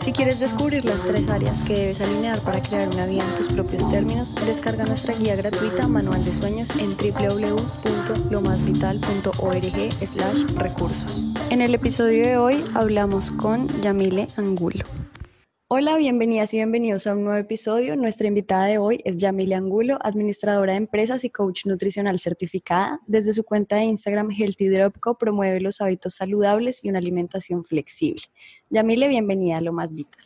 Si quieres descubrir las tres áreas que debes alinear para crear una vida en tus propios términos, descarga nuestra guía gratuita Manual de Sueños en www.lomasvital.org slash recursos. En el episodio de hoy hablamos con Yamile Angulo. Hola, bienvenidas y bienvenidos a un nuevo episodio. Nuestra invitada de hoy es Yamile Angulo, administradora de empresas y coach nutricional certificada. Desde su cuenta de Instagram Healthy Dropco promueve los hábitos saludables y una alimentación flexible. Yamile, bienvenida a Lo Más Vital.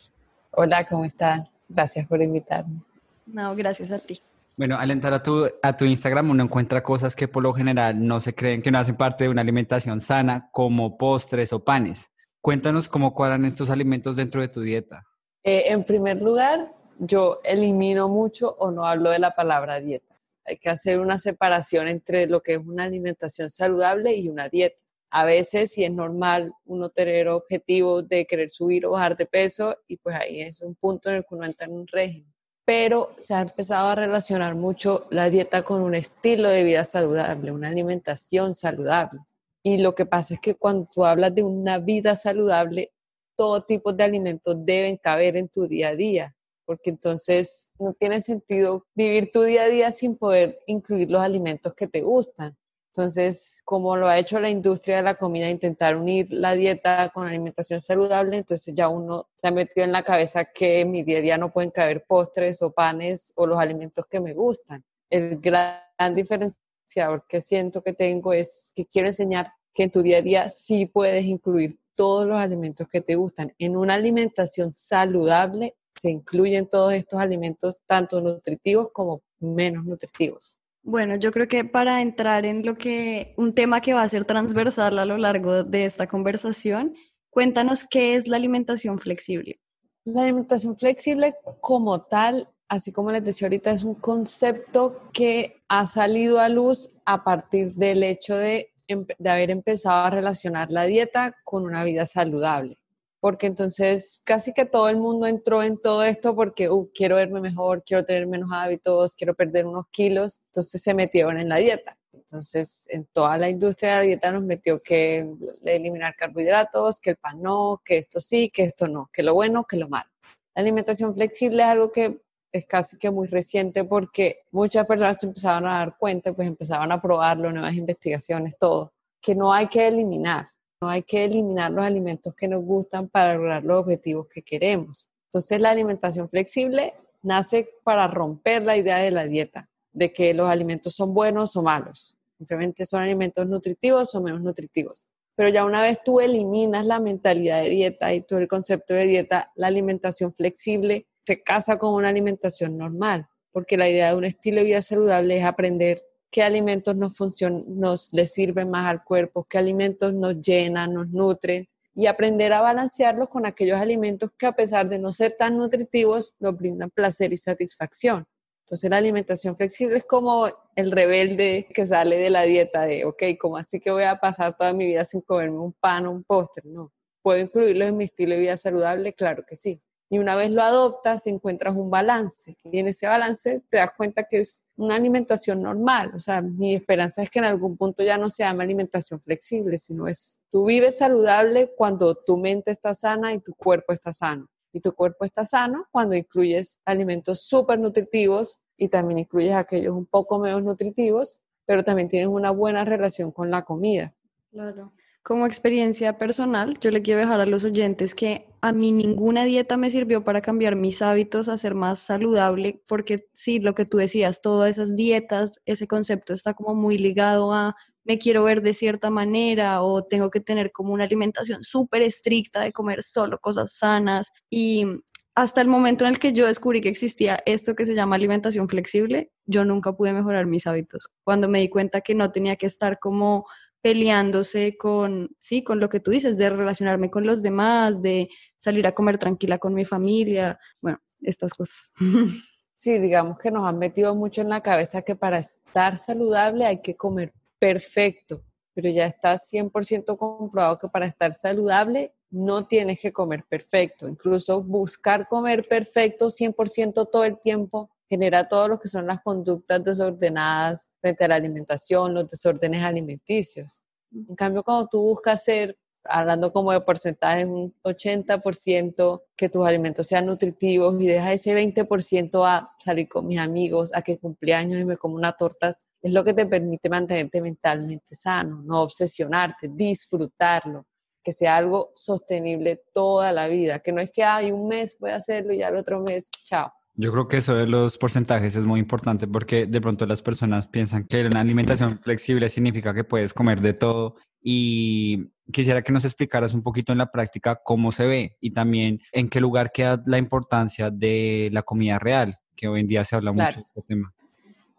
Hola, ¿cómo están? Gracias por invitarme. No, gracias a ti. Bueno, al entrar a tu, a tu Instagram uno encuentra cosas que por lo general no se creen que no hacen parte de una alimentación sana, como postres o panes. Cuéntanos cómo cuadran estos alimentos dentro de tu dieta. Eh, en primer lugar, yo elimino mucho o no hablo de la palabra dietas. Hay que hacer una separación entre lo que es una alimentación saludable y una dieta. A veces, si es normal, uno tener objetivos de querer subir o bajar de peso y pues ahí es un punto en el que uno entra en un régimen. Pero se ha empezado a relacionar mucho la dieta con un estilo de vida saludable, una alimentación saludable. Y lo que pasa es que cuando tú hablas de una vida saludable, todo tipo de alimentos deben caber en tu día a día, porque entonces no tiene sentido vivir tu día a día sin poder incluir los alimentos que te gustan. Entonces, como lo ha hecho la industria de la comida, intentar unir la dieta con la alimentación saludable, entonces ya uno se ha metido en la cabeza que en mi día a día no pueden caber postres o panes o los alimentos que me gustan. El gran diferenciador que siento que tengo es que quiero enseñar que en tu día a día sí puedes incluir todos los alimentos que te gustan. En una alimentación saludable se incluyen todos estos alimentos, tanto nutritivos como menos nutritivos. Bueno, yo creo que para entrar en lo que, un tema que va a ser transversal a lo largo de esta conversación, cuéntanos qué es la alimentación flexible. La alimentación flexible como tal, así como les decía ahorita, es un concepto que ha salido a luz a partir del hecho de de haber empezado a relacionar la dieta con una vida saludable. Porque entonces casi que todo el mundo entró en todo esto porque uh, quiero verme mejor, quiero tener menos hábitos, quiero perder unos kilos, entonces se metieron en la dieta. Entonces, en toda la industria de la dieta nos metió que eliminar carbohidratos, que el pan no, que esto sí, que esto no, que lo bueno, que lo malo. La alimentación flexible es algo que es casi que muy reciente porque muchas personas se empezaron a dar cuenta, pues empezaban a probarlo, nuevas investigaciones, todo, que no hay que eliminar, no hay que eliminar los alimentos que nos gustan para lograr los objetivos que queremos. Entonces la alimentación flexible nace para romper la idea de la dieta, de que los alimentos son buenos o malos, simplemente son alimentos nutritivos o menos nutritivos. Pero ya una vez tú eliminas la mentalidad de dieta y todo el concepto de dieta, la alimentación flexible se casa con una alimentación normal, porque la idea de un estilo de vida saludable es aprender qué alimentos nos funcionan, nos les sirven más al cuerpo, qué alimentos nos llenan, nos nutren y aprender a balancearlos con aquellos alimentos que a pesar de no ser tan nutritivos nos brindan placer y satisfacción. Entonces la alimentación flexible es como el rebelde que sale de la dieta de, ok, ¿cómo así que voy a pasar toda mi vida sin comerme un pan o un postre? No. ¿Puedo incluirlo en mi estilo de vida saludable? Claro que sí. Y una vez lo adoptas, encuentras un balance. Y en ese balance te das cuenta que es una alimentación normal. O sea, mi esperanza es que en algún punto ya no se llame alimentación flexible, sino es, tú vives saludable cuando tu mente está sana y tu cuerpo está sano. Y tu cuerpo está sano cuando incluyes alimentos súper nutritivos y también incluyes aquellos un poco menos nutritivos, pero también tienes una buena relación con la comida. Claro como experiencia personal, yo le quiero dejar a los oyentes que a mí ninguna dieta me sirvió para cambiar mis hábitos a ser más saludable, porque sí, lo que tú decías, todas esas dietas, ese concepto está como muy ligado a me quiero ver de cierta manera o tengo que tener como una alimentación súper estricta de comer solo cosas sanas y hasta el momento en el que yo descubrí que existía esto que se llama alimentación flexible, yo nunca pude mejorar mis hábitos. Cuando me di cuenta que no tenía que estar como peleándose con, sí, con lo que tú dices, de relacionarme con los demás, de salir a comer tranquila con mi familia, bueno, estas cosas. Sí, digamos que nos han metido mucho en la cabeza que para estar saludable hay que comer perfecto, pero ya está 100% comprobado que para estar saludable no tienes que comer perfecto. Incluso buscar comer perfecto 100% todo el tiempo genera todo lo que son las conductas desordenadas frente a la alimentación, los desórdenes alimenticios. En cambio, cuando tú buscas ser, hablando como de porcentajes, un 80% que tus alimentos sean nutritivos y dejas ese 20% a salir con mis amigos, a que cumpleaños y me como una torta, es lo que te permite mantenerte mentalmente sano, no obsesionarte, disfrutarlo, que sea algo sostenible toda la vida, que no es que hay un mes voy a hacerlo y ya el otro mes, chao. Yo creo que eso de los porcentajes es muy importante porque de pronto las personas piensan que una alimentación flexible significa que puedes comer de todo y quisiera que nos explicaras un poquito en la práctica cómo se ve y también en qué lugar queda la importancia de la comida real, que hoy en día se habla mucho de este tema.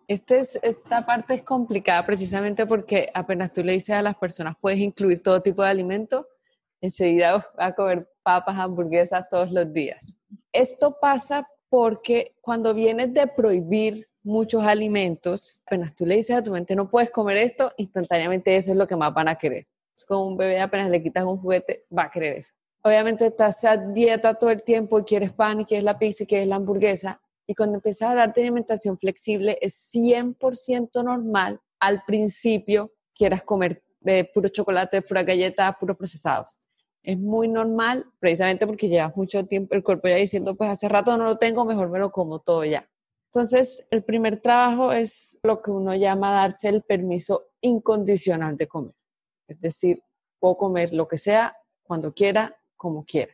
Este es, esta parte es complicada precisamente porque apenas tú le dices a las personas puedes incluir todo tipo de alimento, enseguida va a comer papas, hamburguesas todos los días. Esto pasa porque cuando vienes de prohibir muchos alimentos, apenas tú le dices a tu mente no puedes comer esto, instantáneamente eso es lo que más van a querer. Es como un bebé, apenas le quitas un juguete, va a querer eso. Obviamente estás a dieta todo el tiempo y quieres pan y quieres la pizza y quieres la hamburguesa. Y cuando empiezas a hablar de alimentación flexible, es 100% normal al principio quieras comer eh, puro chocolate, pura galleta, puros procesados es muy normal, precisamente porque llevas mucho tiempo el cuerpo ya diciendo, pues hace rato no lo tengo, mejor me lo como todo ya. Entonces, el primer trabajo es lo que uno llama darse el permiso incondicional de comer. Es decir, puedo comer lo que sea, cuando quiera, como quiera.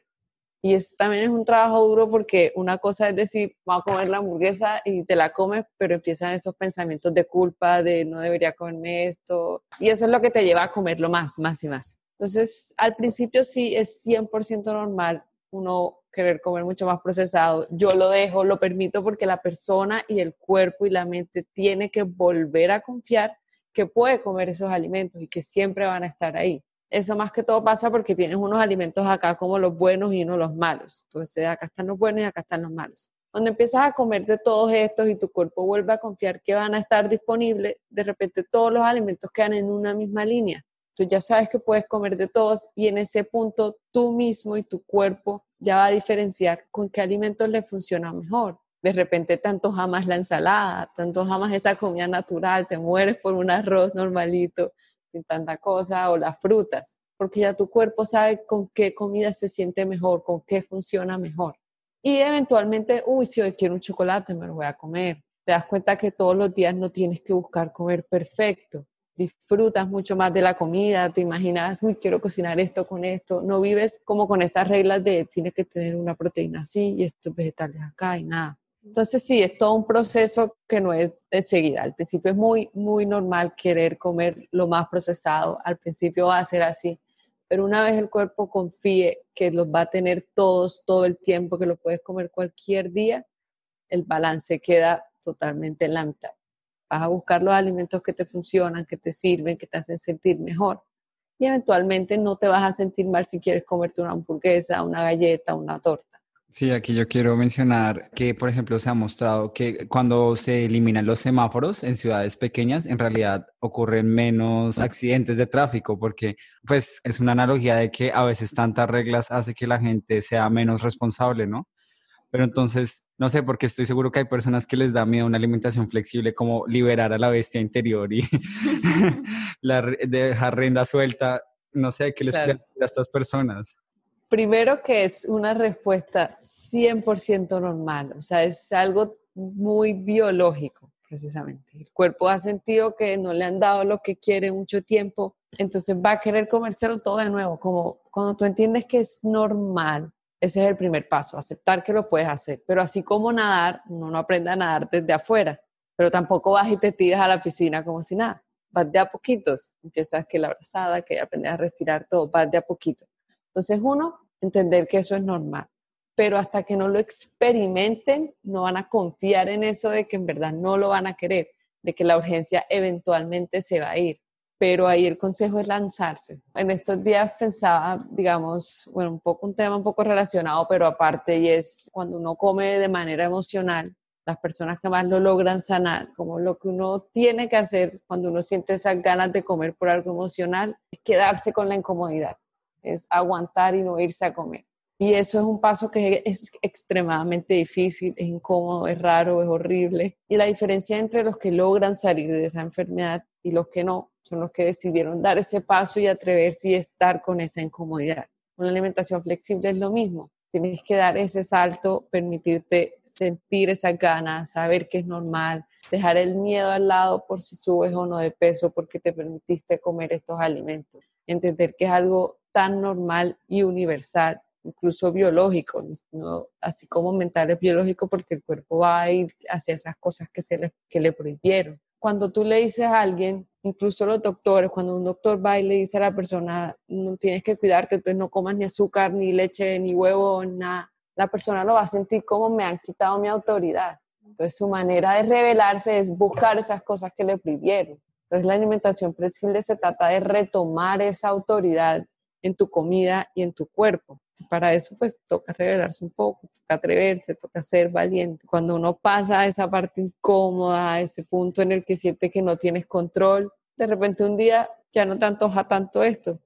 Y eso también es un trabajo duro porque una cosa es decir, voy a comer la hamburguesa y te la comes, pero empiezan esos pensamientos de culpa, de no debería comerme esto. Y eso es lo que te lleva a comerlo más, más y más. Entonces, al principio sí es 100% normal uno querer comer mucho más procesado. Yo lo dejo, lo permito porque la persona y el cuerpo y la mente tiene que volver a confiar que puede comer esos alimentos y que siempre van a estar ahí. Eso más que todo pasa porque tienes unos alimentos acá como los buenos y no los malos. Entonces, acá están los buenos y acá están los malos. Cuando empiezas a comer de todos estos y tu cuerpo vuelve a confiar que van a estar disponibles, de repente todos los alimentos quedan en una misma línea Tú ya sabes que puedes comer de todos y en ese punto tú mismo y tu cuerpo ya va a diferenciar con qué alimentos le funciona mejor. De repente tanto jamás la ensalada, tanto jamás esa comida natural, te mueres por un arroz normalito, sin tanta cosa, o las frutas, porque ya tu cuerpo sabe con qué comida se siente mejor, con qué funciona mejor. Y eventualmente, uy, si hoy quiero un chocolate, me lo voy a comer. Te das cuenta que todos los días no tienes que buscar comer perfecto disfrutas mucho más de la comida, te imaginas, uy, quiero cocinar esto con esto, no vives como con esas reglas de tienes que tener una proteína así y estos vegetales acá y nada. Entonces sí, es todo un proceso que no es de seguida. Al principio es muy, muy normal querer comer lo más procesado, al principio va a ser así, pero una vez el cuerpo confíe que los va a tener todos, todo el tiempo, que lo puedes comer cualquier día, el balance queda totalmente en la mitad vas a buscar los alimentos que te funcionan, que te sirven, que te hacen sentir mejor. Y eventualmente no te vas a sentir mal si quieres comerte una hamburguesa, una galleta, una torta. Sí, aquí yo quiero mencionar que, por ejemplo, se ha mostrado que cuando se eliminan los semáforos en ciudades pequeñas, en realidad ocurren menos accidentes de tráfico, porque pues es una analogía de que a veces tantas reglas hace que la gente sea menos responsable, ¿no? Pero entonces, no sé, porque estoy seguro que hay personas que les da miedo una alimentación flexible, como liberar a la bestia interior y la, dejar renda suelta. No sé, ¿qué les claro. a estas personas? Primero que es una respuesta 100% normal, o sea, es algo muy biológico, precisamente. El cuerpo ha sentido que no le han dado lo que quiere mucho tiempo, entonces va a querer comérselo todo de nuevo, como cuando tú entiendes que es normal ese es el primer paso, aceptar que lo puedes hacer. Pero así como nadar, uno no aprende a nadar desde afuera, pero tampoco vas y te tiras a la piscina como si nada. Vas de a poquitos, empiezas que la abrazada, que aprender a respirar todo, vas de a poquito. Entonces uno, entender que eso es normal, pero hasta que no lo experimenten, no van a confiar en eso de que en verdad no lo van a querer, de que la urgencia eventualmente se va a ir pero ahí el consejo es lanzarse. En estos días pensaba, digamos, bueno, un poco un tema un poco relacionado, pero aparte, y es cuando uno come de manera emocional, las personas que más lo logran sanar, como lo que uno tiene que hacer cuando uno siente esas ganas de comer por algo emocional, es quedarse con la incomodidad. es aguantar y no irse a comer. Y eso es un paso que es extremadamente difícil, es incómodo, es raro, es horrible. Y la diferencia entre los que logran salir de esa enfermedad y los que no son los que decidieron dar ese paso y atreverse y estar con esa incomodidad. Una alimentación flexible es lo mismo. Tienes que dar ese salto, permitirte sentir esa ganas, saber que es normal, dejar el miedo al lado por si subes o no de peso porque te permitiste comer estos alimentos. Entender que es algo tan normal y universal incluso biológico, así como mental es biológico porque el cuerpo va a ir hacia esas cosas que, se le, que le prohibieron. Cuando tú le dices a alguien, incluso los doctores, cuando un doctor va y le dice a la persona, no tienes que cuidarte, entonces no comas ni azúcar, ni leche, ni huevo, nada, la persona lo va a sentir como me han quitado mi autoridad. Entonces su manera de rebelarse es buscar esas cosas que le prohibieron. Entonces la alimentación flexible se trata de retomar esa autoridad en tu comida y en tu cuerpo para eso pues toca revelarse un poco, toca atreverse, toca ser valiente. Cuando uno pasa a esa parte incómoda, a ese punto en el que siente que no tienes control, de repente un día ya no te antoja tanto esto,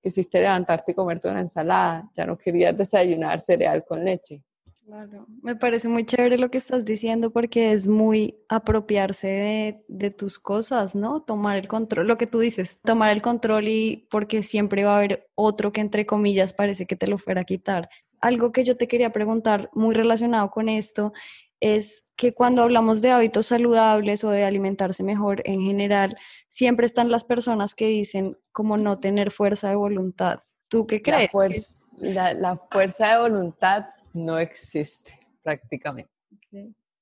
quisiste levantarte y comerte una ensalada, ya no querías desayunar cereal con leche. Claro, me parece muy chévere lo que estás diciendo porque es muy apropiarse de, de, tus cosas, ¿no? Tomar el control, lo que tú dices, tomar el control y porque siempre va a haber otro que entre comillas parece que te lo fuera a quitar. Algo que yo te quería preguntar muy relacionado con esto es que cuando hablamos de hábitos saludables o de alimentarse mejor en general, siempre están las personas que dicen como no tener fuerza de voluntad. ¿Tú qué crees? La, la fuerza de voluntad no existe prácticamente.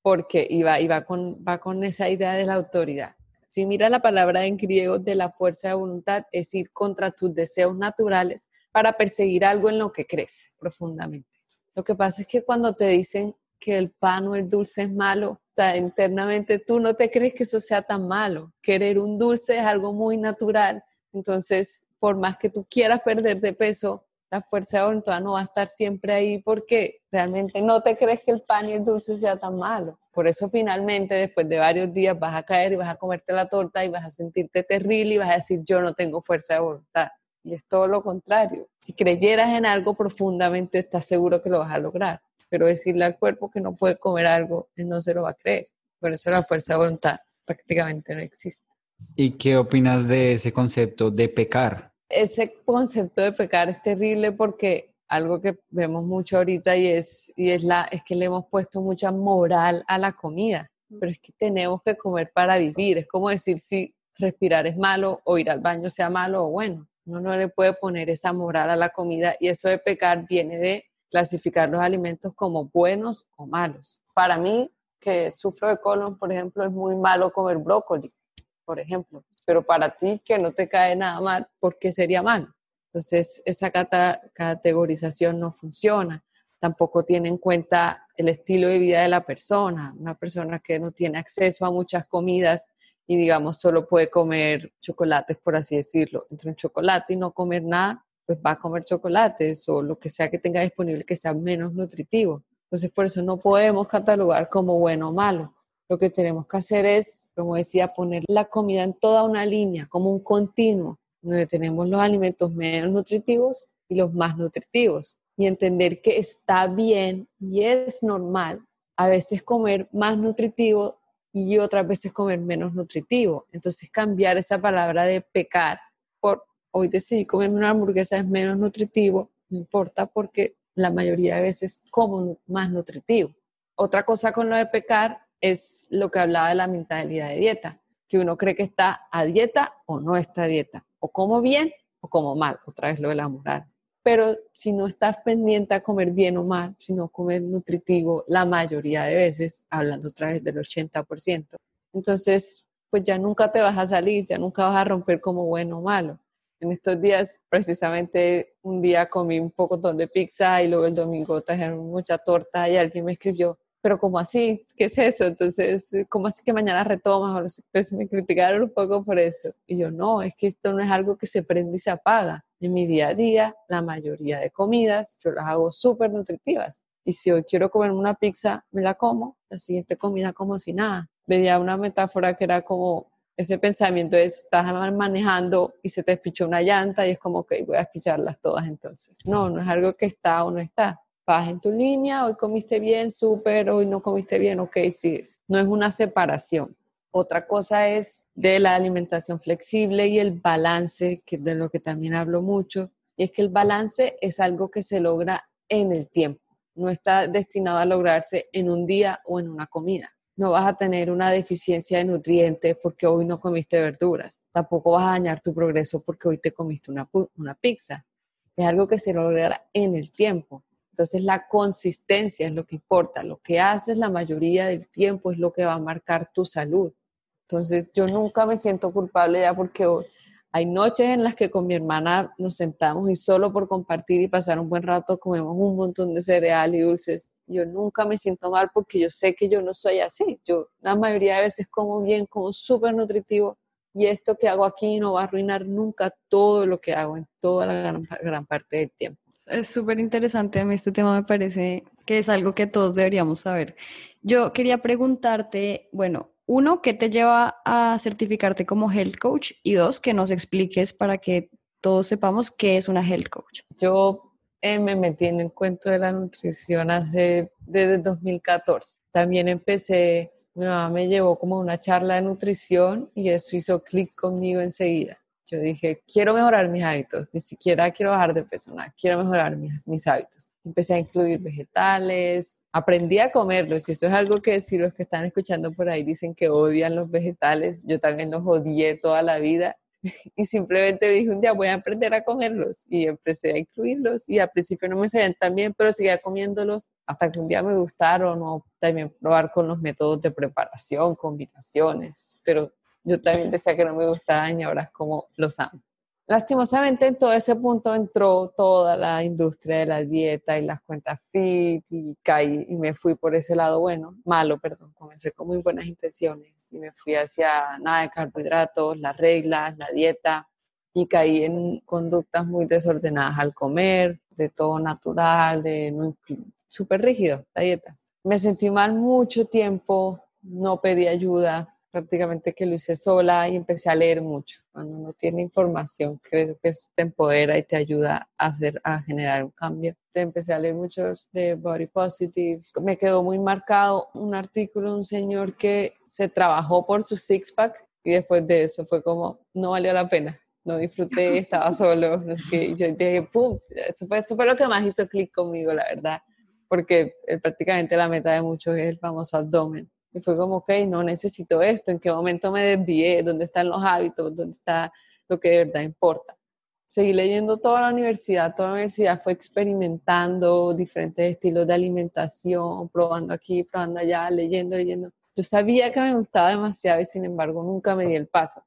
Porque iba, iba con, va con esa idea de la autoridad. Si mira la palabra en griego de la fuerza de voluntad, es ir contra tus deseos naturales para perseguir algo en lo que crees profundamente. Lo que pasa es que cuando te dicen que el pan o el dulce es malo, o sea, internamente tú no te crees que eso sea tan malo. Querer un dulce es algo muy natural. Entonces, por más que tú quieras perder de peso, la fuerza de voluntad no va a estar siempre ahí porque realmente no te crees que el pan y el dulce sea tan malo. Por eso finalmente después de varios días vas a caer y vas a comerte la torta y vas a sentirte terrible y vas a decir yo no tengo fuerza de voluntad. Y es todo lo contrario. Si creyeras en algo profundamente estás seguro que lo vas a lograr. Pero decirle al cuerpo que no puede comer algo, él no se lo va a creer. Por eso la fuerza de voluntad prácticamente no existe. ¿Y qué opinas de ese concepto de pecar? Ese concepto de pecar es terrible porque algo que vemos mucho ahorita y es, y es, la, es que le hemos puesto mucha moral a la comida, pero es que tenemos que comer para vivir, es como decir si respirar es malo o ir al baño sea malo o bueno, uno no le puede poner esa moral a la comida y eso de pecar viene de clasificar los alimentos como buenos o malos. Para mí, que sufro de colon, por ejemplo, es muy malo comer brócoli, por ejemplo pero para ti que no te cae nada mal, ¿por qué sería mal? Entonces, esa categorización no funciona. Tampoco tiene en cuenta el estilo de vida de la persona. Una persona que no tiene acceso a muchas comidas y, digamos, solo puede comer chocolates, por así decirlo. Entre un chocolate y no comer nada, pues va a comer chocolates o lo que sea que tenga disponible que sea menos nutritivo. Entonces, por eso no podemos catalogar como bueno o malo. Lo que tenemos que hacer es, como decía, poner la comida en toda una línea, como un continuo, donde tenemos los alimentos menos nutritivos y los más nutritivos. Y entender que está bien y es normal a veces comer más nutritivo y otras veces comer menos nutritivo. Entonces cambiar esa palabra de pecar por hoy decidí comerme una hamburguesa es menos nutritivo, no importa porque la mayoría de veces como más nutritivo. Otra cosa con lo de pecar es lo que hablaba de la mentalidad de dieta, que uno cree que está a dieta o no está a dieta, o como bien o como mal, otra vez lo de la moral. Pero si no estás pendiente a comer bien o mal, sino comer nutritivo la mayoría de veces, hablando otra vez del 80%, entonces pues ya nunca te vas a salir, ya nunca vas a romper como bueno o malo. En estos días, precisamente un día comí un poco de pizza y luego el domingo trajeron mucha torta y alguien me escribió, pero como así? ¿Qué es eso? Entonces, ¿cómo así que mañana retomas? Pues me criticaron un poco por eso. Y yo, no, es que esto no es algo que se prende y se apaga. En mi día a día, la mayoría de comidas, yo las hago súper nutritivas. Y si hoy quiero comer una pizza, me la como, la siguiente comida como si nada. Veía una metáfora que era como ese pensamiento es, estás manejando y se te despichó una llanta y es como, que voy a despicharlas todas entonces. No, no es algo que está o no está. Vas en tu línea, hoy comiste bien, súper, hoy no comiste bien, ok, sí. No es una separación. Otra cosa es de la alimentación flexible y el balance, que de lo que también hablo mucho, y es que el balance es algo que se logra en el tiempo, no está destinado a lograrse en un día o en una comida no vas a tener una deficiencia de nutrientes porque hoy no comiste verduras. Tampoco vas a dañar tu progreso porque hoy te comiste una, una pizza. Es algo que se logra en el tiempo. Entonces la consistencia es lo que importa. Lo que haces la mayoría del tiempo es lo que va a marcar tu salud. Entonces yo nunca me siento culpable ya porque hay noches en las que con mi hermana nos sentamos y solo por compartir y pasar un buen rato comemos un montón de cereal y dulces yo nunca me siento mal porque yo sé que yo no soy así. Yo la mayoría de veces como bien, como súper nutritivo y esto que hago aquí no va a arruinar nunca todo lo que hago en toda la gran, gran parte del tiempo. Es súper interesante, a mí este tema me parece que es algo que todos deberíamos saber. Yo quería preguntarte, bueno, uno, ¿qué te lleva a certificarte como health coach? Y dos, que nos expliques para que todos sepamos qué es una health coach. Yo eh, me metí en el cuento de la nutrición hace desde 2014. También empecé, mi mamá me llevó como una charla de nutrición y eso hizo clic conmigo enseguida. Yo dije, quiero mejorar mis hábitos, ni siquiera quiero bajar de peso, nada, quiero mejorar mis, mis hábitos. Empecé a incluir vegetales, aprendí a comerlos y esto es algo que si los que están escuchando por ahí dicen que odian los vegetales, yo también los odié toda la vida y simplemente dije un día voy a aprender a comerlos y empecé a incluirlos y al principio no me salían tan bien, pero seguía comiéndolos hasta que un día me gustaron o también probar con los métodos de preparación, combinaciones, pero yo también decía que no me gustaban y ahora es como los amo. Lastimosamente en todo ese punto entró toda la industria de la dieta y las cuentas fit y caí y me fui por ese lado bueno, malo, perdón, comencé con muy buenas intenciones y me fui hacia nada de carbohidratos, las reglas, la dieta y caí en conductas muy desordenadas al comer, de todo natural, de súper rígido la dieta. Me sentí mal mucho tiempo, no pedí ayuda, prácticamente que lo hice sola y empecé a leer mucho. Cuando uno tiene información, creo que eso te empodera y te ayuda a hacer, a generar un cambio. Te empecé a leer muchos de Body Positive. Me quedó muy marcado un artículo de un señor que se trabajó por su six pack y después de eso fue como, no valió la pena. No disfruté, estaba solo, no sé qué. yo dije, ¡pum! Eso fue, eso fue lo que más hizo clic conmigo, la verdad. Porque eh, prácticamente la meta de muchos es el famoso abdomen y fue como, ok, no necesito esto, en qué momento me desvié, dónde están los hábitos, dónde está lo que de verdad importa. Seguí leyendo toda la universidad, toda la universidad fue experimentando diferentes estilos de alimentación, probando aquí, probando allá, leyendo, leyendo. Yo sabía que me gustaba demasiado y sin embargo nunca me di el paso.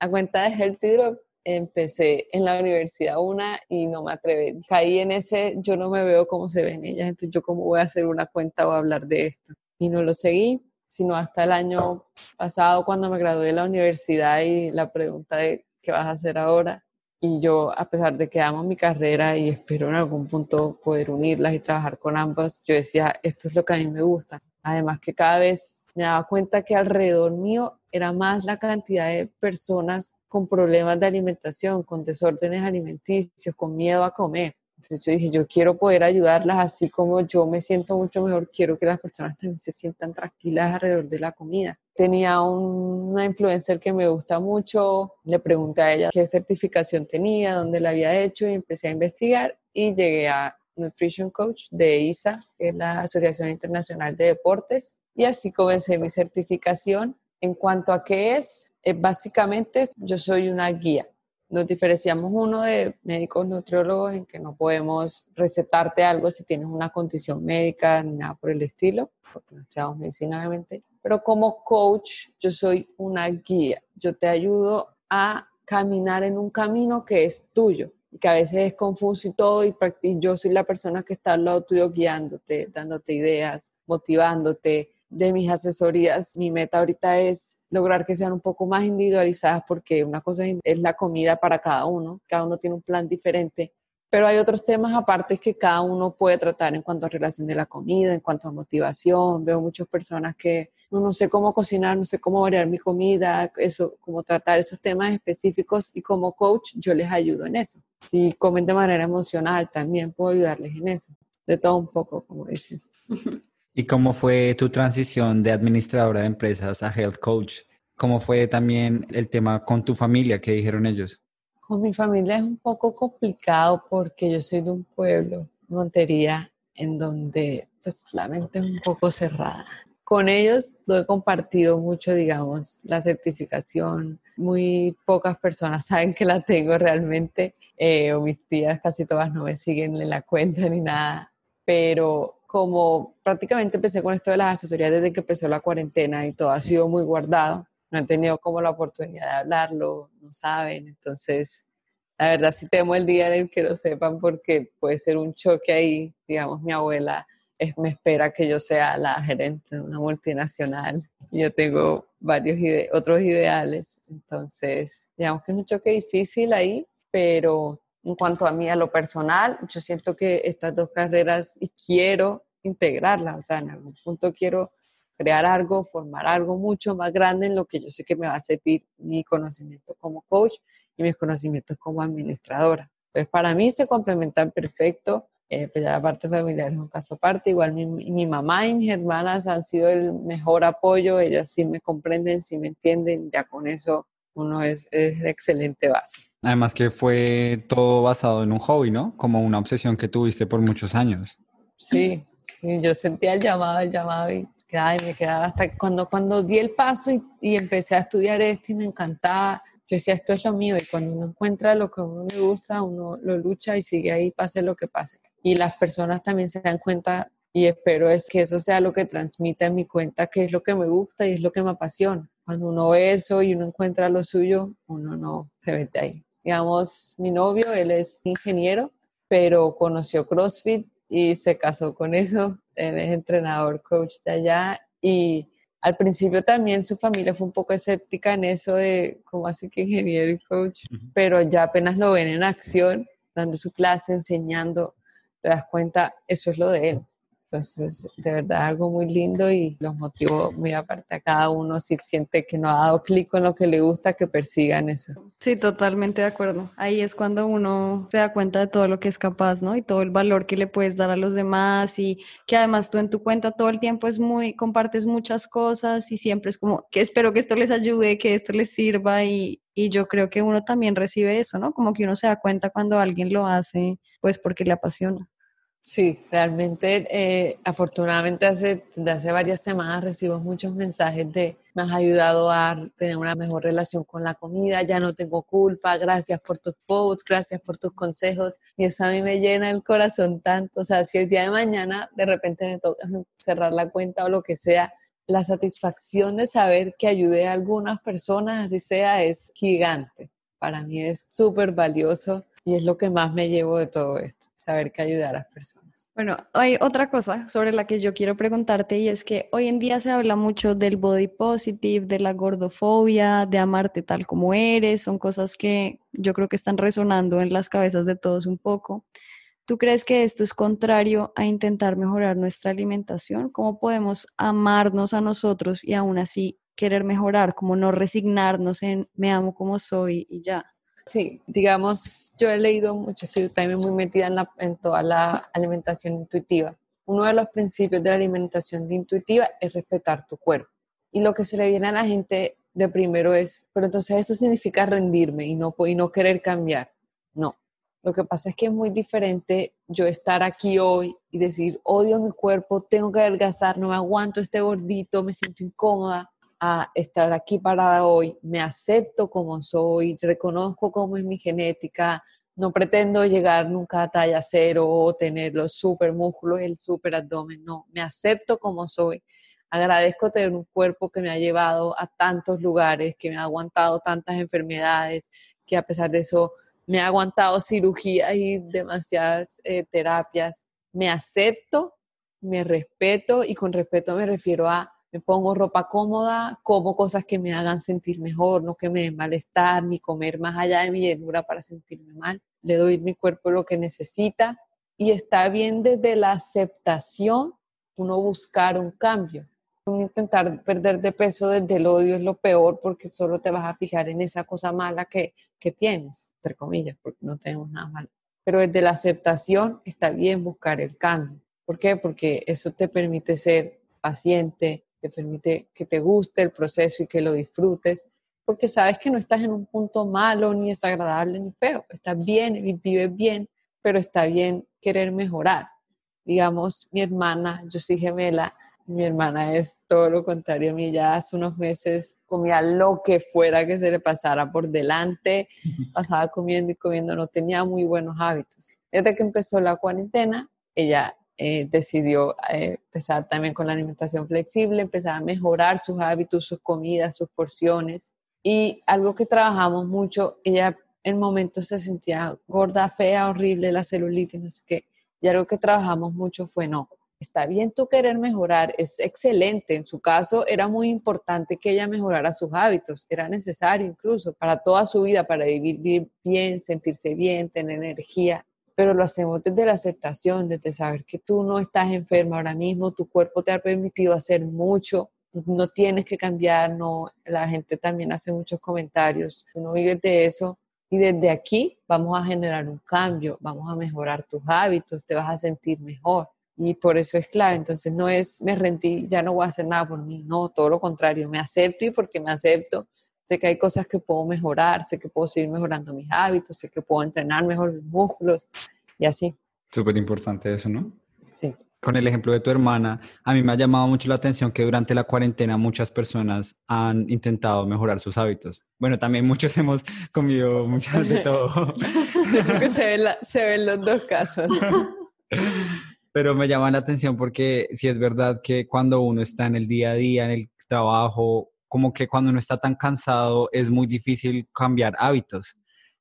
A cuenta de Healthy Drop empecé en la universidad una y no me atreví. Caí en ese, yo no me veo como se ven ellas, entonces yo cómo voy a hacer una cuenta o hablar de esto. Y no lo seguí sino hasta el año pasado cuando me gradué de la universidad y la pregunta de qué vas a hacer ahora. Y yo, a pesar de que amo mi carrera y espero en algún punto poder unirlas y trabajar con ambas, yo decía, esto es lo que a mí me gusta. Además que cada vez me daba cuenta que alrededor mío era más la cantidad de personas con problemas de alimentación, con desórdenes alimenticios, con miedo a comer. Entonces yo dije, yo quiero poder ayudarlas así como yo me siento mucho mejor, quiero que las personas también se sientan tranquilas alrededor de la comida. Tenía una influencer que me gusta mucho, le pregunté a ella qué certificación tenía, dónde la había hecho y empecé a investigar y llegué a Nutrition Coach de ISA, que es la Asociación Internacional de Deportes, y así comencé mi certificación. En cuanto a qué es, eh, básicamente yo soy una guía nos diferenciamos uno de médicos nutriólogos en que no podemos recetarte algo si tienes una condición médica ni nada por el estilo, porque no estudiamos medicina obviamente, pero como coach yo soy una guía, yo te ayudo a caminar en un camino que es tuyo y que a veces es confuso y todo y yo soy la persona que está al lado tuyo guiándote, dándote ideas, motivándote, de mis asesorías, mi meta ahorita es lograr que sean un poco más individualizadas porque una cosa es la comida para cada uno, cada uno tiene un plan diferente, pero hay otros temas aparte que cada uno puede tratar en cuanto a relación de la comida, en cuanto a motivación. Veo muchas personas que no, sé cómo cocinar, no sé cómo variar mi comida, eso, cómo tratar esos temas específicos y como coach yo les ayudo en eso. Si comen de manera emocional, también puedo ayudarles en eso. De todo un poco, como dices. ¿Y cómo fue tu transición de administradora de empresas a health coach? ¿Cómo fue también el tema con tu familia? ¿Qué dijeron ellos? Con mi familia es un poco complicado porque yo soy de un pueblo, Montería, en donde pues la mente es un poco cerrada. Con ellos lo he compartido mucho, digamos, la certificación. Muy pocas personas saben que la tengo realmente, eh, o mis tías casi todas no me siguen en la cuenta ni nada, pero como prácticamente empecé con esto de las asesorías desde que empezó la cuarentena y todo ha sido muy guardado, no he tenido como la oportunidad de hablarlo, no saben, entonces la verdad sí temo el día en el que lo sepan porque puede ser un choque ahí, digamos, mi abuela me espera que yo sea la gerente de una multinacional. Yo tengo varios otros ideales, entonces digamos que es un choque difícil ahí, pero en cuanto a mí, a lo personal, yo siento que estas dos carreras y quiero integrarlas, o sea, en algún punto quiero crear algo, formar algo mucho más grande en lo que yo sé que me va a servir mi conocimiento como coach y mis conocimientos como administradora. Pues para mí se complementan perfecto eh, pues ya la parte familiar es un caso aparte. Igual mi, mi, mamá y mis hermanas han sido el mejor apoyo, ellas sí me comprenden, sí me entienden, ya con eso uno es, es excelente base. Además que fue todo basado en un hobby, ¿no? Como una obsesión que tuviste por muchos años. Sí, sí, yo sentía el llamado, el llamado y quedaba y me quedaba hasta cuando, cuando di el paso y, y empecé a estudiar esto y me encantaba yo decía, esto es lo mío, y cuando uno encuentra lo que a uno le gusta, uno lo lucha y sigue ahí, pase lo que pase. Y las personas también se dan cuenta, y espero es que eso sea lo que transmita en mi cuenta, que es lo que me gusta y es lo que me apasiona. Cuando uno ve eso y uno encuentra lo suyo, uno no se mete ahí. Digamos, mi novio, él es ingeniero, pero conoció CrossFit y se casó con eso. Él es entrenador, coach de allá y al principio también su familia fue un poco escéptica en eso de cómo así que ingeniero y coach, pero ya apenas lo ven en acción, dando su clase, enseñando, te das cuenta, eso es lo de él. Entonces, de verdad, algo muy lindo y los motivo muy aparte a cada uno si siente que no ha dado clic con lo que le gusta, que persigan eso. Sí, totalmente de acuerdo. Ahí es cuando uno se da cuenta de todo lo que es capaz, ¿no? Y todo el valor que le puedes dar a los demás y que además tú en tu cuenta todo el tiempo es muy, compartes muchas cosas y siempre es como que espero que esto les ayude, que esto les sirva y, y yo creo que uno también recibe eso, ¿no? Como que uno se da cuenta cuando alguien lo hace, pues porque le apasiona. Sí, realmente, eh, afortunadamente hace, hace varias semanas recibo muchos mensajes de me has ayudado a tener una mejor relación con la comida, ya no tengo culpa, gracias por tus posts, gracias por tus consejos. Y eso a mí me llena el corazón tanto. O sea, si el día de mañana de repente me toca cerrar la cuenta o lo que sea, la satisfacción de saber que ayudé a algunas personas, así sea, es gigante. Para mí es súper valioso y es lo que más me llevo de todo esto saber que ayudar a las personas. Bueno, hay otra cosa sobre la que yo quiero preguntarte y es que hoy en día se habla mucho del body positive, de la gordofobia, de amarte tal como eres, son cosas que yo creo que están resonando en las cabezas de todos un poco. ¿Tú crees que esto es contrario a intentar mejorar nuestra alimentación? ¿Cómo podemos amarnos a nosotros y aún así querer mejorar? ¿Cómo no resignarnos en me amo como soy y ya? Sí, digamos, yo he leído mucho, estoy también muy metida en, la, en toda la alimentación intuitiva. Uno de los principios de la alimentación intuitiva es respetar tu cuerpo. Y lo que se le viene a la gente de primero es, pero entonces eso significa rendirme y no, y no querer cambiar. No, lo que pasa es que es muy diferente yo estar aquí hoy y decir, odio mi cuerpo, tengo que adelgazar, no me aguanto este gordito, me siento incómoda, a estar aquí parada hoy, me acepto como soy, reconozco cómo es mi genética, no pretendo llegar nunca a talla cero o tener los super músculos el super abdomen, no, me acepto como soy. Agradezco tener un cuerpo que me ha llevado a tantos lugares, que me ha aguantado tantas enfermedades, que a pesar de eso me ha aguantado cirugías y demasiadas eh, terapias. Me acepto, me respeto y con respeto me refiero a me pongo ropa cómoda, como cosas que me hagan sentir mejor, no que me den malestar, ni comer más allá de mi llenura para sentirme mal. Le doy a mi cuerpo lo que necesita y está bien desde la aceptación uno buscar un cambio. intentar perder de peso desde el odio es lo peor porque solo te vas a fijar en esa cosa mala que, que tienes, entre comillas, porque no tenemos nada malo. Pero desde la aceptación está bien buscar el cambio. ¿Por qué? Porque eso te permite ser paciente, te permite que te guste el proceso y que lo disfrutes, porque sabes que no estás en un punto malo, ni desagradable, ni feo. Estás bien, vives bien, pero está bien querer mejorar. Digamos, mi hermana, yo soy gemela, mi hermana es todo lo contrario a mí. Ya hace unos meses comía lo que fuera que se le pasara por delante, pasaba comiendo y comiendo, no tenía muy buenos hábitos. Desde que empezó la cuarentena, ella eh, decidió eh, empezar también con la alimentación flexible, empezar a mejorar sus hábitos, sus comidas, sus porciones. Y algo que trabajamos mucho, ella en momentos se sentía gorda, fea, horrible, la celulitis, no sé. Y algo que trabajamos mucho fue, no, está bien tú querer mejorar, es excelente. En su caso era muy importante que ella mejorara sus hábitos, era necesario incluso para toda su vida, para vivir bien, sentirse bien, tener energía. Pero lo hacemos desde la aceptación, desde saber que tú no estás enferma ahora mismo, tu cuerpo te ha permitido hacer mucho, no tienes que cambiar, no, la gente también hace muchos comentarios, tú no vives de eso, y desde aquí vamos a generar un cambio, vamos a mejorar tus hábitos, te vas a sentir mejor y por eso es clave. Entonces no es me rendí, ya no voy a hacer nada por mí, no, todo lo contrario, me acepto y porque me acepto, sé que hay cosas que puedo mejorar, sé que puedo seguir mejorando mis hábitos, sé que puedo entrenar mejor mis músculos y así. Súper importante eso, ¿no? Sí. Con el ejemplo de tu hermana, a mí me ha llamado mucho la atención que durante la cuarentena muchas personas han intentado mejorar sus hábitos. Bueno, también muchos hemos comido muchas de todo. creo que se ven, se ven los dos casos. Pero me llama la atención porque si es verdad que cuando uno está en el día a día, en el trabajo, como que cuando uno está tan cansado es muy difícil cambiar hábitos.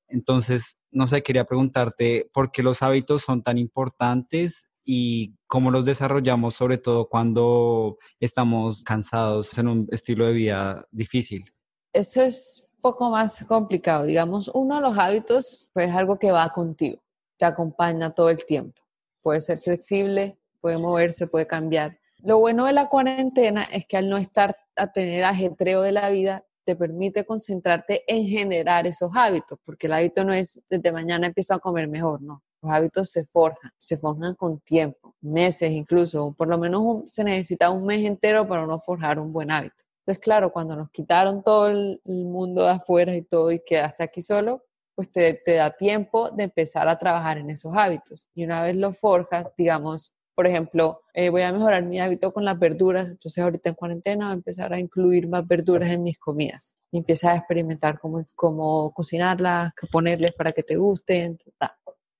Entonces, no sé, quería preguntarte por qué los hábitos son tan importantes y cómo los desarrollamos, sobre todo cuando estamos cansados en un estilo de vida difícil. Eso es poco más complicado. Digamos, uno de los hábitos pues, es algo que va contigo, te acompaña todo el tiempo puede ser flexible, puede moverse, puede cambiar. Lo bueno de la cuarentena es que al no estar a tener ajetreo de la vida, te permite concentrarte en generar esos hábitos, porque el hábito no es desde mañana empiezo a comer mejor, no. Los hábitos se forjan, se forjan con tiempo, meses incluso, por lo menos se necesita un mes entero para uno forjar un buen hábito. Entonces, claro, cuando nos quitaron todo el, mundo de afuera y todo y quedaste aquí solo, pues te, da tiempo de empezar a trabajar en esos hábitos. Y una vez lo forjas, digamos, por ejemplo, eh, voy a mejorar mi hábito con las verduras, entonces ahorita en cuarentena voy a empezar a incluir más verduras en mis comidas y empiezas a experimentar cómo, cómo cocinarlas, qué ponerles para que te gusten.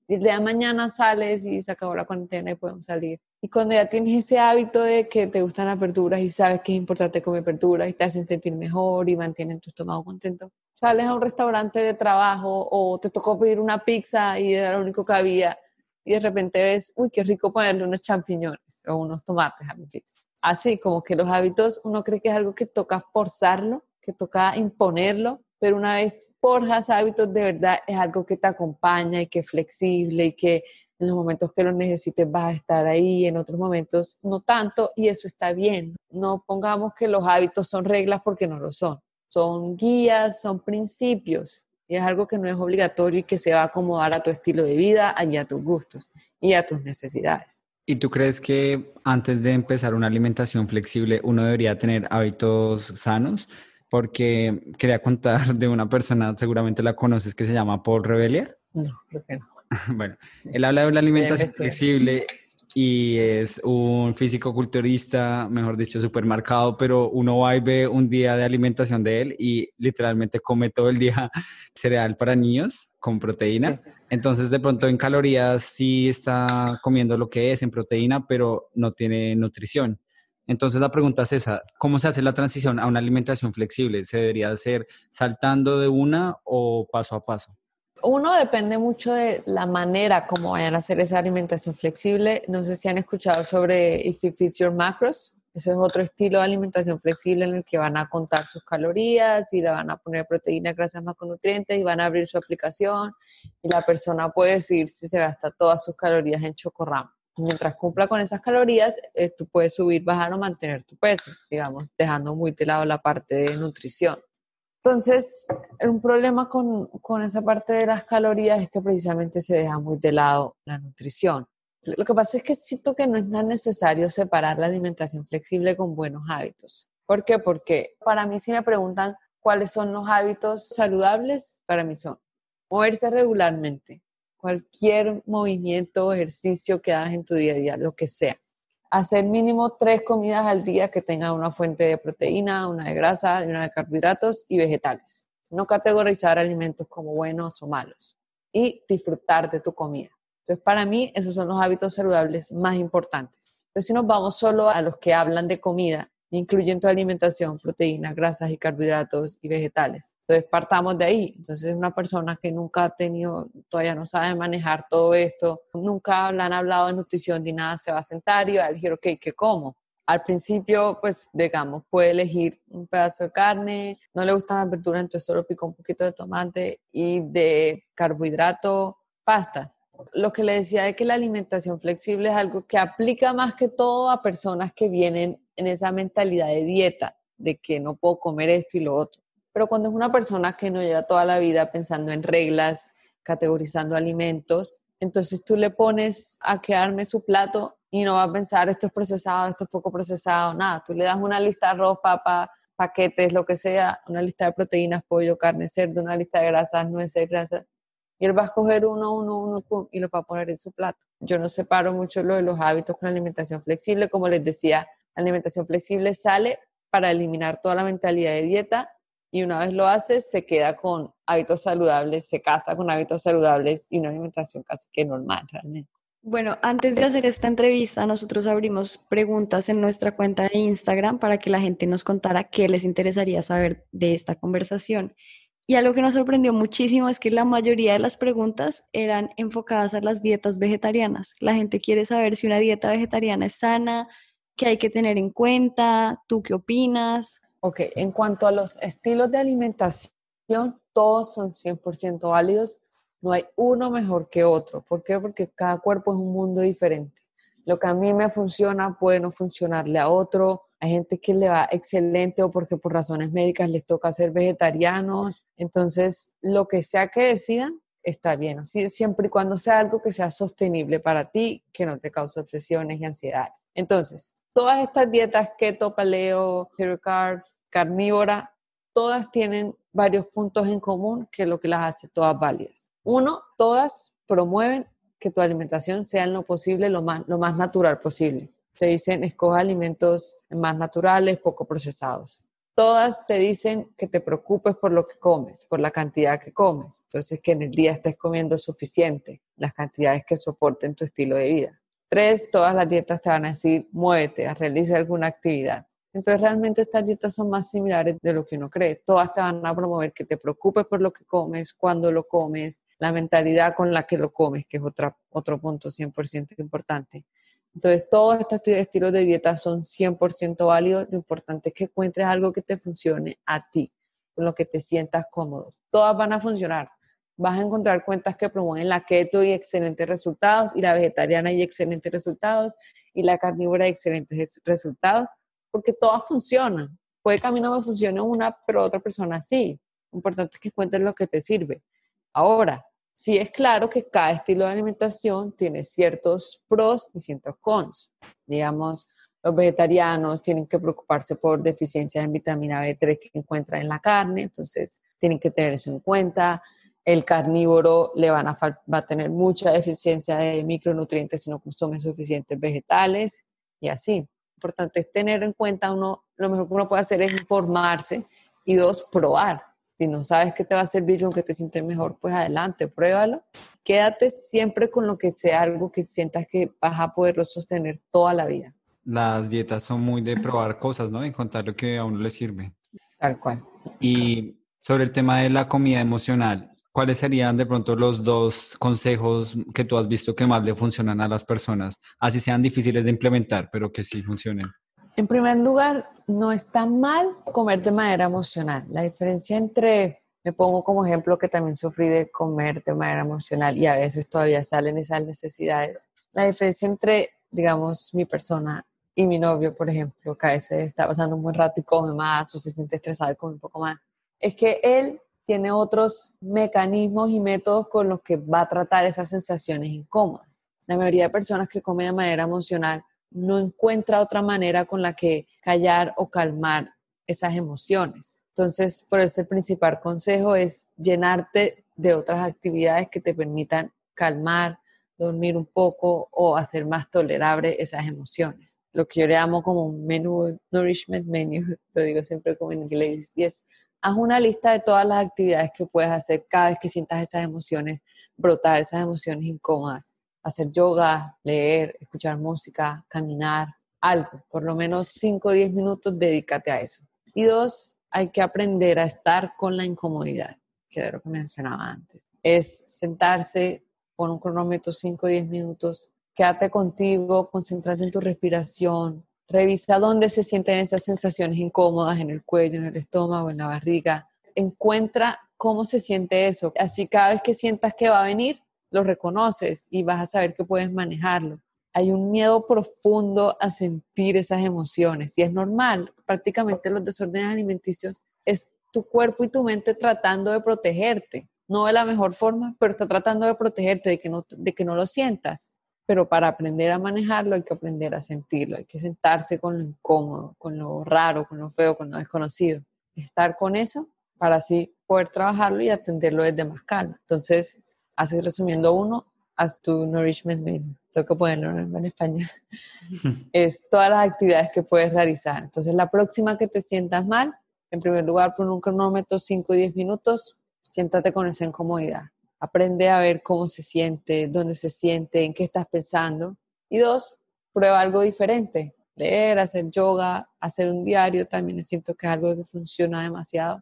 Y el día de mañana sales y se acabó la cuarentena y podemos salir. Y cuando ya tienes ese hábito de que te gustan las verduras y sabes que es importante comer verduras y te hacen sentir mejor y mantienen tu estómago contento, sales a un restaurante de trabajo o te tocó pedir una pizza y era lo único que había y de repente ves, uy, qué rico ponerle unos champiñones o unos tomates a mi pizza. Así como que los hábitos uno cree que es algo que toca forzarlo, que toca imponerlo, pero una vez forjas hábitos de verdad es algo que te acompaña y que es flexible y que en los momentos que lo necesites vas a estar ahí, en otros momentos no tanto y eso está bien. No pongamos que los hábitos son reglas porque no lo son son guías, son principios. Y es algo que no es obligatorio y que se va a acomodar a tu estilo de vida, y a tus gustos y a tus necesidades. ¿Y tú crees que antes de empezar una alimentación flexible uno debería tener hábitos sanos? Porque quería contar de una persona, seguramente la conoces, que se llama Paul Revelia. No, creo que no. bueno, él habla de una alimentación flexible y es un físico culturista, mejor dicho, súper marcado, pero uno va y ve un día de alimentación de él y literalmente come todo el día cereal para niños con proteína. Entonces, de pronto en calorías sí está comiendo lo que es en proteína, pero no tiene nutrición. Entonces la pregunta es esa, ¿cómo se hace la transición a una alimentación flexible? ¿Se debería hacer saltando de una o paso a paso? Uno depende mucho de la manera como vayan a hacer esa alimentación flexible. No sé si han escuchado sobre If It Fits Your Macros. Ese es otro estilo de alimentación flexible en el que van a contar sus calorías y le van a poner proteínas, grasas, macronutrientes y van a abrir su aplicación y la persona puede decidir si se gasta todas sus calorías en chocorramo. Mientras cumpla con esas calorías, eh, tú puedes subir, bajar o mantener tu peso, digamos, dejando muy de lado la parte de nutrición. Entonces, un problema con, con, esa parte de las calorías es que precisamente se deja muy de lado la nutrición. Lo que pasa es que siento que no es tan necesario separar la alimentación flexible con buenos hábitos. ¿Por qué? Porque para mí si me preguntan cuáles son los hábitos saludables, para mí son moverse regularmente, cualquier movimiento o ejercicio que hagas en tu día a día, lo que sea hacer mínimo tres comidas al día que tengan una fuente de proteína, una de grasa, una de carbohidratos y vegetales. No categorizar alimentos como buenos o malos y disfrutar de tu comida. Entonces, para mí, esos son los hábitos saludables más importantes. Entonces, si nos vamos solo a los que hablan de comida, incluyen tu alimentación, proteínas, grasas y carbohidratos y vegetales. Entonces, partamos de ahí. Entonces, una persona que nunca ha tenido, todavía no sabe manejar todo esto, nunca le han hablado de nutrición ni nada, se va a sentar y va a elegir, ok, ¿qué como? Al principio, pues, digamos, puede elegir un pedazo de carne, no le gustan las verduras, entonces solo pica un poquito de tomate y de carbohidrato, pasta. Lo que le decía de que la alimentación flexible es algo que aplica más que todo a personas que vienen en esa mentalidad de dieta, de que no puedo comer esto y lo otro. Pero cuando es una persona que no lleva toda la vida pensando en reglas, categorizando alimentos, entonces tú le pones a quedarme su plato y no va a pensar esto es procesado, esto es poco procesado, nada. Tú le das una lista de arroz, papa, paquetes, lo que sea, una lista de proteínas, pollo, carne, cerdo, una lista de grasas, nueces, grasas, y él va a escoger uno, uno, uno, y lo va a poner en su plato. Yo no separo mucho lo de los hábitos con la alimentación flexible, como les decía, alimentación flexible sale para eliminar toda la mentalidad de dieta y una vez lo haces se queda con hábitos saludables, se casa con hábitos saludables y una alimentación casi que normal realmente. Bueno, antes de hacer esta entrevista, nosotros abrimos preguntas en nuestra cuenta de Instagram para que la gente nos contara qué les interesaría saber de esta conversación. Y algo que nos sorprendió muchísimo es que la mayoría de las preguntas eran enfocadas a las dietas vegetarianas. La gente quiere saber si una dieta vegetariana es sana, ¿Qué hay que tener en cuenta? ¿Tú qué opinas? Ok, en cuanto a los estilos de alimentación, todos son 100% válidos. No hay uno mejor que otro. ¿Por qué? Porque cada cuerpo es un mundo diferente. Lo que a mí me funciona puede no funcionarle a otro. Hay gente que le va excelente o porque por razones médicas les toca ser vegetarianos. Entonces, lo que sea que decidan, está bien. siempre y cuando sea algo que sea sostenible para ti, que no te cause obsesiones y ansiedades. Entonces, todas estas dietas keto, paleo, zero carbs, carnívora, todas tienen varios puntos en común que es lo que las hace todas válidas. Uno, todas promueven que tu alimentación sea en lo posible lo más, lo más natural posible. Te dicen, escoja alimentos más naturales, poco procesados. Todas te dicen que te preocupes por lo que comes, por la cantidad que comes. Entonces, que en el día estés comiendo suficiente, las cantidades que soporten tu estilo de vida. Tres, todas las dietas te van a decir, muévete, realiza alguna actividad. Entonces realmente estas dietas son más similares de lo que uno cree. Todas te van a promover que te preocupes por lo que comes, cuando lo comes, la mentalidad con la que lo comes, que es otra, otro punto 100% importante. Entonces todos estos estilos de dieta son 100% válidos. Lo importante es que encuentres algo que te funcione a ti, con lo que te sientas cómodo. Todas van a funcionar vas a encontrar cuentas que promueven la keto y excelentes resultados, y la vegetariana y excelentes resultados, y la carnívora y excelentes resultados, porque todas funcionan. Puede que a mí no me funcione una, pero otra persona sí. Lo importante es que encuentres lo que te sirve. Ahora, sí es claro que cada estilo de alimentación tiene ciertos pros y ciertos cons. Digamos, los vegetarianos tienen que preocuparse por deficiencias en vitamina B3 que encuentran en la carne, entonces tienen que tener eso en cuenta el carnívoro le van a va a tener mucha deficiencia de micronutrientes si no consume suficientes vegetales y así. Lo importante es tener en cuenta uno, lo mejor que uno puede hacer es informarse y dos, probar. Si no sabes qué te va a servir o que te sientes mejor, pues adelante, pruébalo. Quédate siempre con lo que sea algo que sientas que vas a poderlo sostener toda la vida. Las dietas son muy de probar cosas, ¿no? Encontrar lo que a uno le sirve. Tal cual. Y sobre el tema de la comida emocional, ¿Cuáles serían de pronto los dos consejos que tú has visto que más le funcionan a las personas? Así sean difíciles de implementar, pero que sí funcionen. En primer lugar, no está mal comer de manera emocional. La diferencia entre, me pongo como ejemplo que también sufrí de comer de manera emocional y a veces todavía salen esas necesidades, La diferencia entre, digamos, mi persona y mi novio, por ejemplo, que a veces está pasando un buen rato y come más o se siente estresado y come un poco más, es que él tiene otros mecanismos y métodos con los que va a tratar esas sensaciones incómodas. La mayoría de personas que comen de manera emocional no encuentra otra manera con la que callar o calmar esas emociones. Entonces, por eso el principal consejo es llenarte de otras actividades que te permitan calmar, dormir un poco o hacer más tolerable esas emociones. Lo que yo le llamo como un menú, nourishment menu, lo digo siempre como en inglés, y es haz una lista de todas las actividades que puedes hacer cada vez que sientas esas emociones, brotar esas emociones incómodas. Hacer yoga, leer, escuchar música, caminar, algo, por lo menos 5 o 10 minutos, dedícate a eso. Y dos, hay que aprender a estar con la incomodidad, que era lo que mencionaba antes. Es sentarse, con un cronómetro 5 o 10 minutos, quédate contigo, concentrarte en tu respiración, Revisa dónde se sienten estas sensaciones incómodas en el cuello, en el estómago, en la barriga. Encuentra cómo se siente eso. Así cada vez que sientas que va a venir, lo reconoces y vas a saber que puedes manejarlo. Hay un miedo profundo a sentir esas emociones y es normal. Prácticamente los desórdenes alimenticios es tu cuerpo y tu mente tratando de protegerte. No de la mejor forma, pero está tratando de protegerte de que no, de que no lo sientas pero para aprender a manejarlo hay que aprender a sentirlo, hay que sentarse con lo incómodo, con lo raro, con lo feo, con lo desconocido, estar con eso para así poder trabajarlo y atenderlo desde más calma. Entonces, así resumiendo uno, haz tu nourishment meal, tengo que ponerlo en español, es todas las actividades que puedes realizar. Entonces, la próxima que te sientas mal, en primer lugar, pon un cronómetro 5 o 10 minutos, siéntate con esa incomodidad aprende a ver cómo se siente, dónde se siente, en qué estás pensando. Y dos, prueba algo diferente. Leer, hacer yoga, hacer un diario, también siento que es algo que funciona demasiado.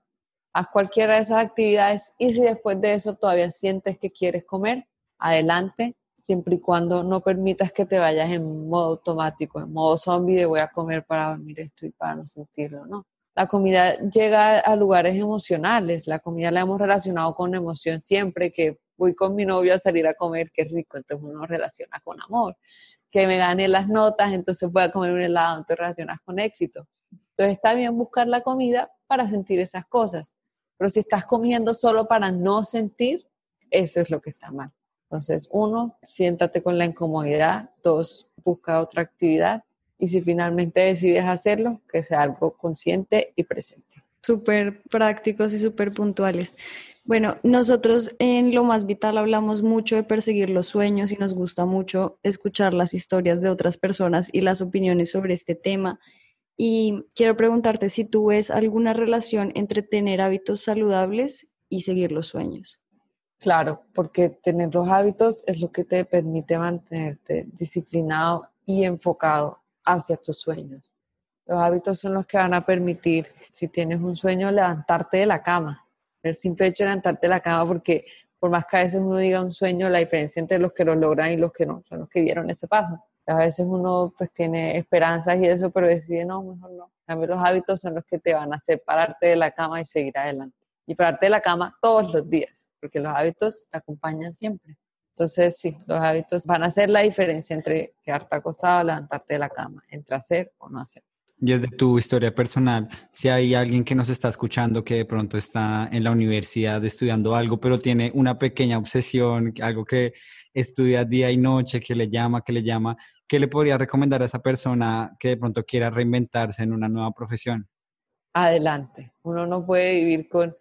Haz cualquiera de esas actividades y si después de eso todavía sientes que quieres comer, adelante, siempre y cuando no permitas que te vayas en modo automático, en modo zombie de voy a comer para dormir esto y para no sentirlo, ¿no? La comida llega a lugares emocionales, la comida la hemos relacionado con emoción siempre, que voy con mi novio a salir a comer, qué rico, entonces uno relaciona con amor, que me gane las notas, entonces voy a comer un helado, entonces relacionas con éxito. Entonces está bien buscar la comida para sentir esas cosas, pero si estás comiendo solo para no sentir, eso es lo que está mal. Entonces, uno, siéntate con la incomodidad, dos, busca otra actividad y si finalmente decides hacerlo, que sea algo consciente y presente. Súper prácticos y súper puntuales. Bueno, nosotros en Lo Más Vital hablamos mucho de perseguir los sueños y nos gusta mucho escuchar las historias de otras personas y las opiniones sobre este tema. Y quiero preguntarte si tú ves alguna relación entre tener hábitos saludables y seguir los sueños. Claro, porque tener los hábitos es lo que te permite mantenerte disciplinado y enfocado hacia tus sueños. Los hábitos son los que van a permitir, si tienes un sueño, levantarte de la cama. El simple hecho de levantarte de la cama, porque por más que a veces uno diga un sueño, la diferencia entre los que lo logran y los que no, son los que dieron ese paso. A veces uno pues tiene esperanzas y eso, pero decide no, mejor no. También los hábitos son los que te van a hacer pararte de la cama y seguir adelante. Y pararte de la cama todos los días, porque los hábitos te acompañan siempre. Entonces, sí, los hábitos van a hacer la diferencia entre quedarte acostado, levantarte de la cama, entre hacer o no hacer. Y desde tu historia personal, si hay alguien que nos está escuchando que de pronto está en la universidad estudiando algo, pero tiene una pequeña obsesión, algo que estudia día y noche, que le llama, que le llama, ¿qué le podría recomendar a esa persona que de pronto quiera reinventarse en una nueva profesión? Adelante. Uno no puede vivir con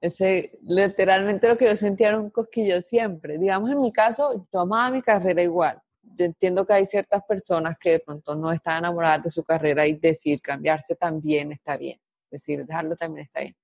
ese, literalmente lo que yo sentía era un cosquillo siempre. Digamos, en mi caso, yo amaba mi carrera igual. Yo entiendo que hay ciertas personas que de pronto no están enamoradas de su carrera y decir cambiarse también está bien. Decir, dejarlo también está bien.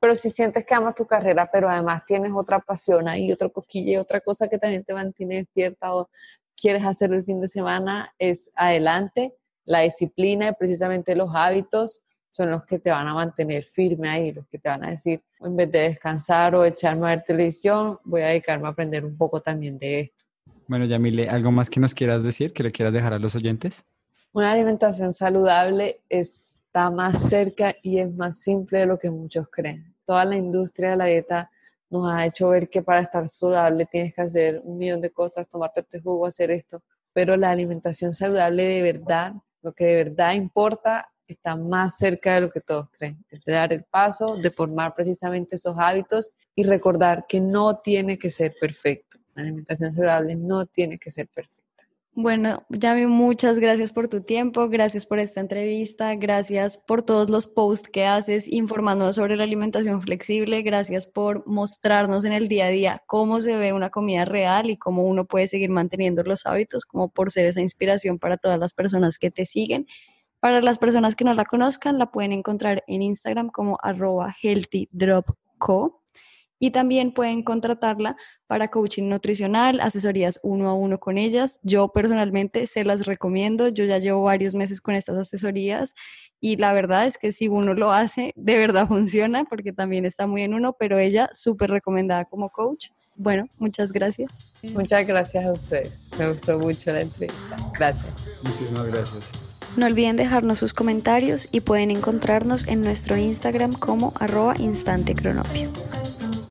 Pero si sientes que amas tu carrera, pero además tienes otra pasión ahí, otro cosquillo otra cosa que también te mantiene despierta o quieres hacer el fin de semana, es adelante. La disciplina y precisamente los hábitos son los que te van a mantener firme ahí, los que te van a decir, en vez de descansar o echarme a ver televisión, voy a dedicarme a aprender un poco también de esto. Bueno, Yamile, ¿algo más que nos quieras decir, que le quieras dejar a los oyentes? Una alimentación saludable está más cerca y es más simple de lo que muchos creen. Toda la industria de la dieta nos ha hecho ver que para estar saludable tienes que hacer un millón de cosas, tomarte este jugo, hacer esto. pero la alimentación saludable de verdad, lo que de verdad importa, está más cerca de lo que todos creen, de dar el paso, de formar precisamente esos hábitos y recordar que no tiene que ser perfecto. La alimentación saludable no tiene que ser perfecta. Bueno, Yami, muchas gracias por tu tiempo, gracias por esta entrevista, gracias por todos los posts que haces informándonos sobre la alimentación flexible, gracias por mostrarnos en el día a día cómo se ve una comida real y cómo uno puede seguir manteniendo los hábitos, como por ser esa inspiración para todas las personas que te siguen. Para las personas que no la conozcan, la pueden encontrar en Instagram como arroba healthydropco y también pueden contratarla para coaching nutricional, asesorías uno a uno con ellas. Yo personalmente se las recomiendo, yo ya llevo varios meses con estas asesorías y la verdad es que si uno lo hace, de verdad funciona porque también está muy en uno, pero ella súper recomendada como coach. Bueno, muchas gracias. Muchas gracias a ustedes. Me gustó mucho la entrevista. Gracias. Muchísimas gracias. No olviden dejarnos sus comentarios y pueden encontrarnos en nuestro Instagram como arroba instantecronopio.